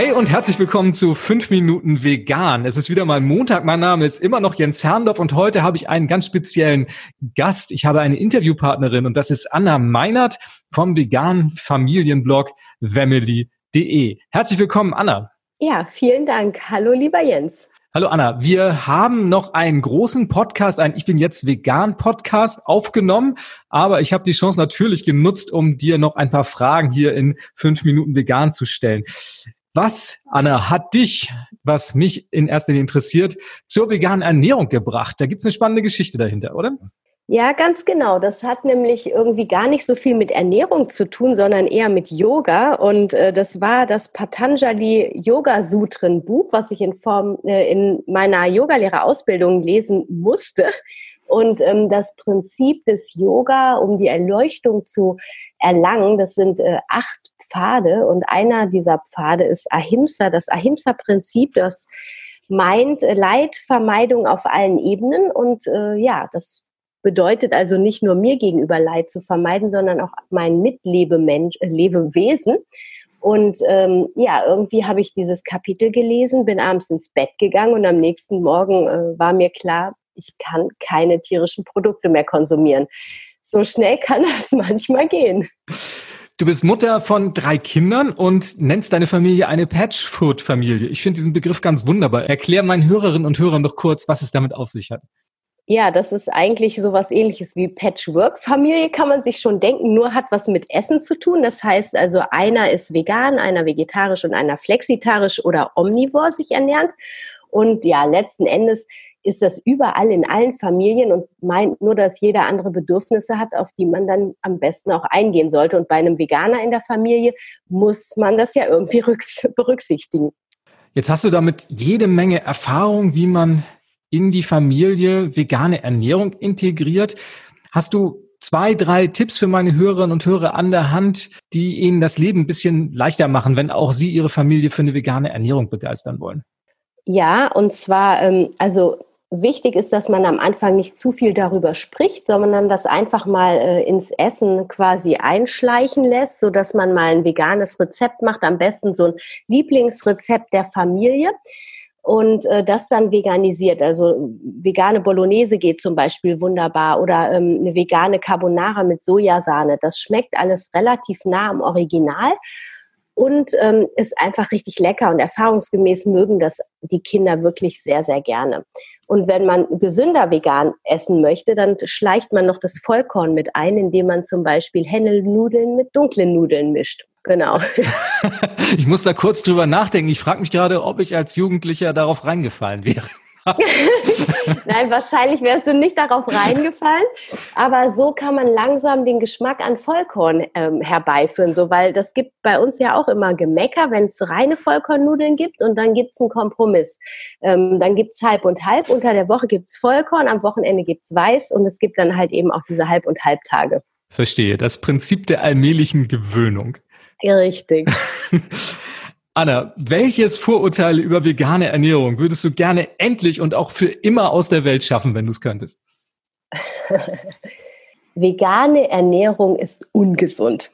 Hey und herzlich willkommen zu 5 Minuten Vegan. Es ist wieder mal Montag. Mein Name ist immer noch Jens Herrndorf und heute habe ich einen ganz speziellen Gast. Ich habe eine Interviewpartnerin und das ist Anna Meinert vom veganen Familienblog family.de. Herzlich willkommen, Anna. Ja, vielen Dank. Hallo, lieber Jens. Hallo Anna, wir haben noch einen großen Podcast, ein Ich bin jetzt vegan Podcast aufgenommen, aber ich habe die Chance natürlich genutzt, um dir noch ein paar Fragen hier in fünf Minuten vegan zu stellen. Was, Anna, hat dich, was mich in erster Linie interessiert, zur veganen Ernährung gebracht? Da gibt's eine spannende Geschichte dahinter, oder? Ja, ganz genau. Das hat nämlich irgendwie gar nicht so viel mit Ernährung zu tun, sondern eher mit Yoga. Und äh, das war das Patanjali Yoga Sutren Buch, was ich in Form äh, in meiner Yogalehrerausbildung lesen musste. Und ähm, das Prinzip des Yoga, um die Erleuchtung zu erlangen, das sind äh, acht Pfade. Und einer dieser Pfade ist Ahimsa, das Ahimsa-Prinzip, das meint Leidvermeidung auf allen Ebenen. Und äh, ja, das bedeutet also nicht nur mir gegenüber Leid zu vermeiden, sondern auch mein Mitlebemensch, äh, Lebewesen. Und ähm, ja, irgendwie habe ich dieses Kapitel gelesen, bin abends ins Bett gegangen und am nächsten Morgen äh, war mir klar, ich kann keine tierischen Produkte mehr konsumieren. So schnell kann das manchmal gehen. Du bist Mutter von drei Kindern und nennst deine Familie eine Patchfood-Familie. Ich finde diesen Begriff ganz wunderbar. Erklär meinen Hörerinnen und Hörern doch kurz, was es damit auf sich hat. Ja, das ist eigentlich so was ähnliches wie Patchwork-Familie, kann man sich schon denken, nur hat was mit Essen zu tun. Das heißt also, einer ist vegan, einer vegetarisch und einer flexitarisch oder omnivor sich ernährt. Und ja, letzten Endes ist das überall in allen Familien und meint nur, dass jeder andere Bedürfnisse hat, auf die man dann am besten auch eingehen sollte. Und bei einem Veganer in der Familie muss man das ja irgendwie berücksichtigen. Jetzt hast du damit jede Menge Erfahrung, wie man in die Familie vegane Ernährung integriert. Hast du zwei, drei Tipps für meine Hörerinnen und Hörer an der Hand, die ihnen das Leben ein bisschen leichter machen, wenn auch sie ihre Familie für eine vegane Ernährung begeistern wollen? Ja, und zwar, ähm, also wichtig ist, dass man am Anfang nicht zu viel darüber spricht, sondern das einfach mal äh, ins Essen quasi einschleichen lässt, so dass man mal ein veganes Rezept macht, am besten so ein Lieblingsrezept der Familie und äh, das dann veganisiert. Also vegane Bolognese geht zum Beispiel wunderbar oder ähm, eine vegane Carbonara mit Sojasahne. Das schmeckt alles relativ nah am Original und ähm, ist einfach richtig lecker und erfahrungsgemäß mögen das die Kinder wirklich sehr, sehr gerne. Und wenn man gesünder vegan essen möchte, dann schleicht man noch das Vollkorn mit ein, indem man zum Beispiel Hennelnudeln mit dunklen Nudeln mischt. Genau. ich muss da kurz drüber nachdenken. Ich frage mich gerade, ob ich als Jugendlicher darauf reingefallen wäre. Nein, wahrscheinlich wärst du nicht darauf reingefallen. Aber so kann man langsam den Geschmack an Vollkorn ähm, herbeiführen. So, weil das gibt bei uns ja auch immer Gemecker, wenn es reine Vollkornnudeln gibt und dann gibt es einen Kompromiss. Ähm, dann gibt es halb und halb. Unter der Woche gibt es Vollkorn, am Wochenende gibt es Weiß und es gibt dann halt eben auch diese Halb- und Halbtage. Verstehe. Das Prinzip der allmählichen Gewöhnung. Richtig. Anna, welches Vorurteil über vegane Ernährung würdest du gerne endlich und auch für immer aus der Welt schaffen, wenn du es könntest? vegane Ernährung ist ungesund.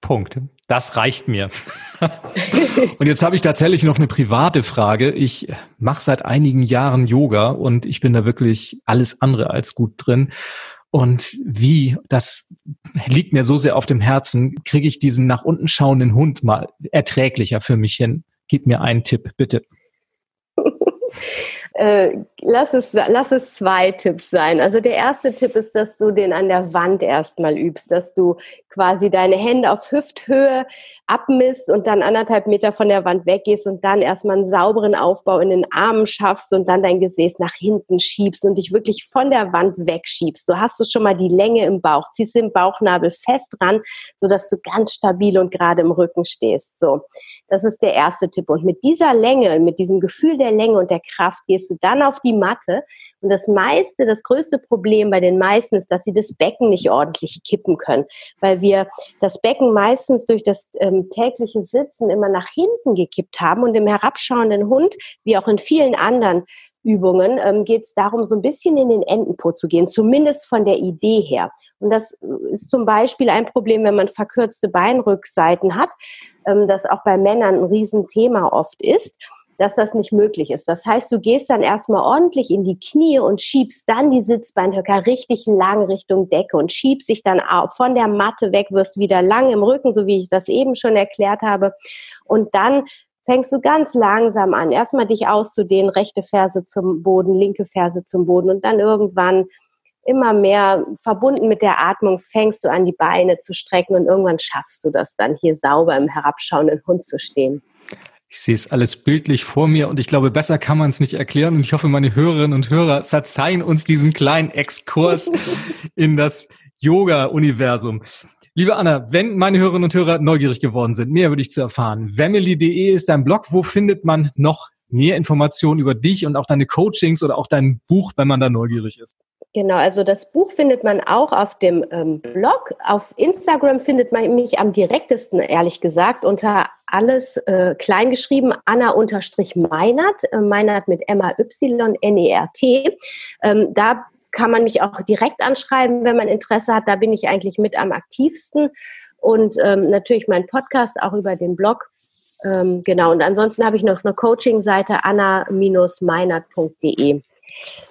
Punkt. Das reicht mir. und jetzt habe ich tatsächlich noch eine private Frage. Ich mache seit einigen Jahren Yoga und ich bin da wirklich alles andere als gut drin. Und wie, das liegt mir so sehr auf dem Herzen, kriege ich diesen nach unten schauenden Hund mal erträglicher für mich hin. Gib mir einen Tipp, bitte. Äh, lass, es, lass es zwei Tipps sein. Also der erste Tipp ist, dass du den an der Wand erstmal übst, dass du quasi deine Hände auf Hüfthöhe abmisst und dann anderthalb Meter von der Wand weggehst und dann erstmal einen sauberen Aufbau in den Armen schaffst und dann dein Gesäß nach hinten schiebst und dich wirklich von der Wand wegschiebst. So hast du schon mal die Länge im Bauch, ziehst den Bauchnabel fest ran, sodass du ganz stabil und gerade im Rücken stehst. So. Das ist der erste Tipp. Und mit dieser Länge, mit diesem Gefühl der Länge und der Kraft gehst du dann auf die Matte. Und das meiste, das größte Problem bei den meisten ist, dass sie das Becken nicht ordentlich kippen können, weil wir das Becken meistens durch das ähm, tägliche Sitzen immer nach hinten gekippt haben und im herabschauenden Hund, wie auch in vielen anderen Übungen ähm, geht es darum, so ein bisschen in den Entenpo zu gehen, zumindest von der Idee her. Und das ist zum Beispiel ein Problem, wenn man verkürzte Beinrückseiten hat, ähm, das auch bei Männern ein Riesenthema oft ist dass das nicht möglich ist. Das heißt, du gehst dann erstmal ordentlich in die Knie und schiebst dann die Sitzbeinhöcker richtig lang Richtung Decke und schiebst dich dann von der Matte weg, wirst wieder lang im Rücken, so wie ich das eben schon erklärt habe. Und dann fängst du ganz langsam an, erstmal dich auszudehnen, rechte Ferse zum Boden, linke Ferse zum Boden und dann irgendwann immer mehr verbunden mit der Atmung fängst du an, die Beine zu strecken und irgendwann schaffst du das dann hier sauber im herabschauenden Hund zu stehen. Ich sehe es alles bildlich vor mir und ich glaube, besser kann man es nicht erklären. Und ich hoffe, meine Hörerinnen und Hörer verzeihen uns diesen kleinen Exkurs in das Yoga-Universum. Liebe Anna, wenn meine Hörerinnen und Hörer neugierig geworden sind, mehr über dich zu erfahren, family.de ist dein Blog. Wo findet man noch mehr Informationen über dich und auch deine Coachings oder auch dein Buch, wenn man da neugierig ist? Genau, also das Buch findet man auch auf dem ähm, Blog. Auf Instagram findet man mich am direktesten, ehrlich gesagt, unter alles äh, kleingeschrieben, Anna-Meinert, äh, Meinert mit M-A-Y-N-E-R-T. Ähm, da kann man mich auch direkt anschreiben, wenn man Interesse hat. Da bin ich eigentlich mit am aktivsten. Und ähm, natürlich mein Podcast auch über den Blog. Ähm, genau, und ansonsten habe ich noch eine Coaching-Seite anna-meinert.de.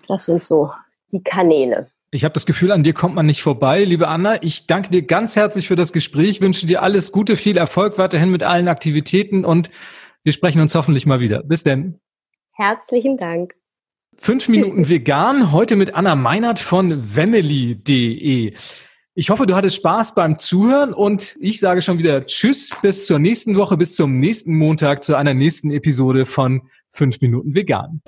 Das sind so die Kanäle. Ich habe das Gefühl, an dir kommt man nicht vorbei. Liebe Anna, ich danke dir ganz herzlich für das Gespräch, wünsche dir alles Gute, viel Erfolg weiterhin mit allen Aktivitäten und wir sprechen uns hoffentlich mal wieder. Bis denn. Herzlichen Dank. Fünf Minuten vegan, heute mit Anna Meinert von Wemmeli.de. Ich hoffe, du hattest Spaß beim Zuhören und ich sage schon wieder Tschüss bis zur nächsten Woche, bis zum nächsten Montag zu einer nächsten Episode von Fünf Minuten vegan.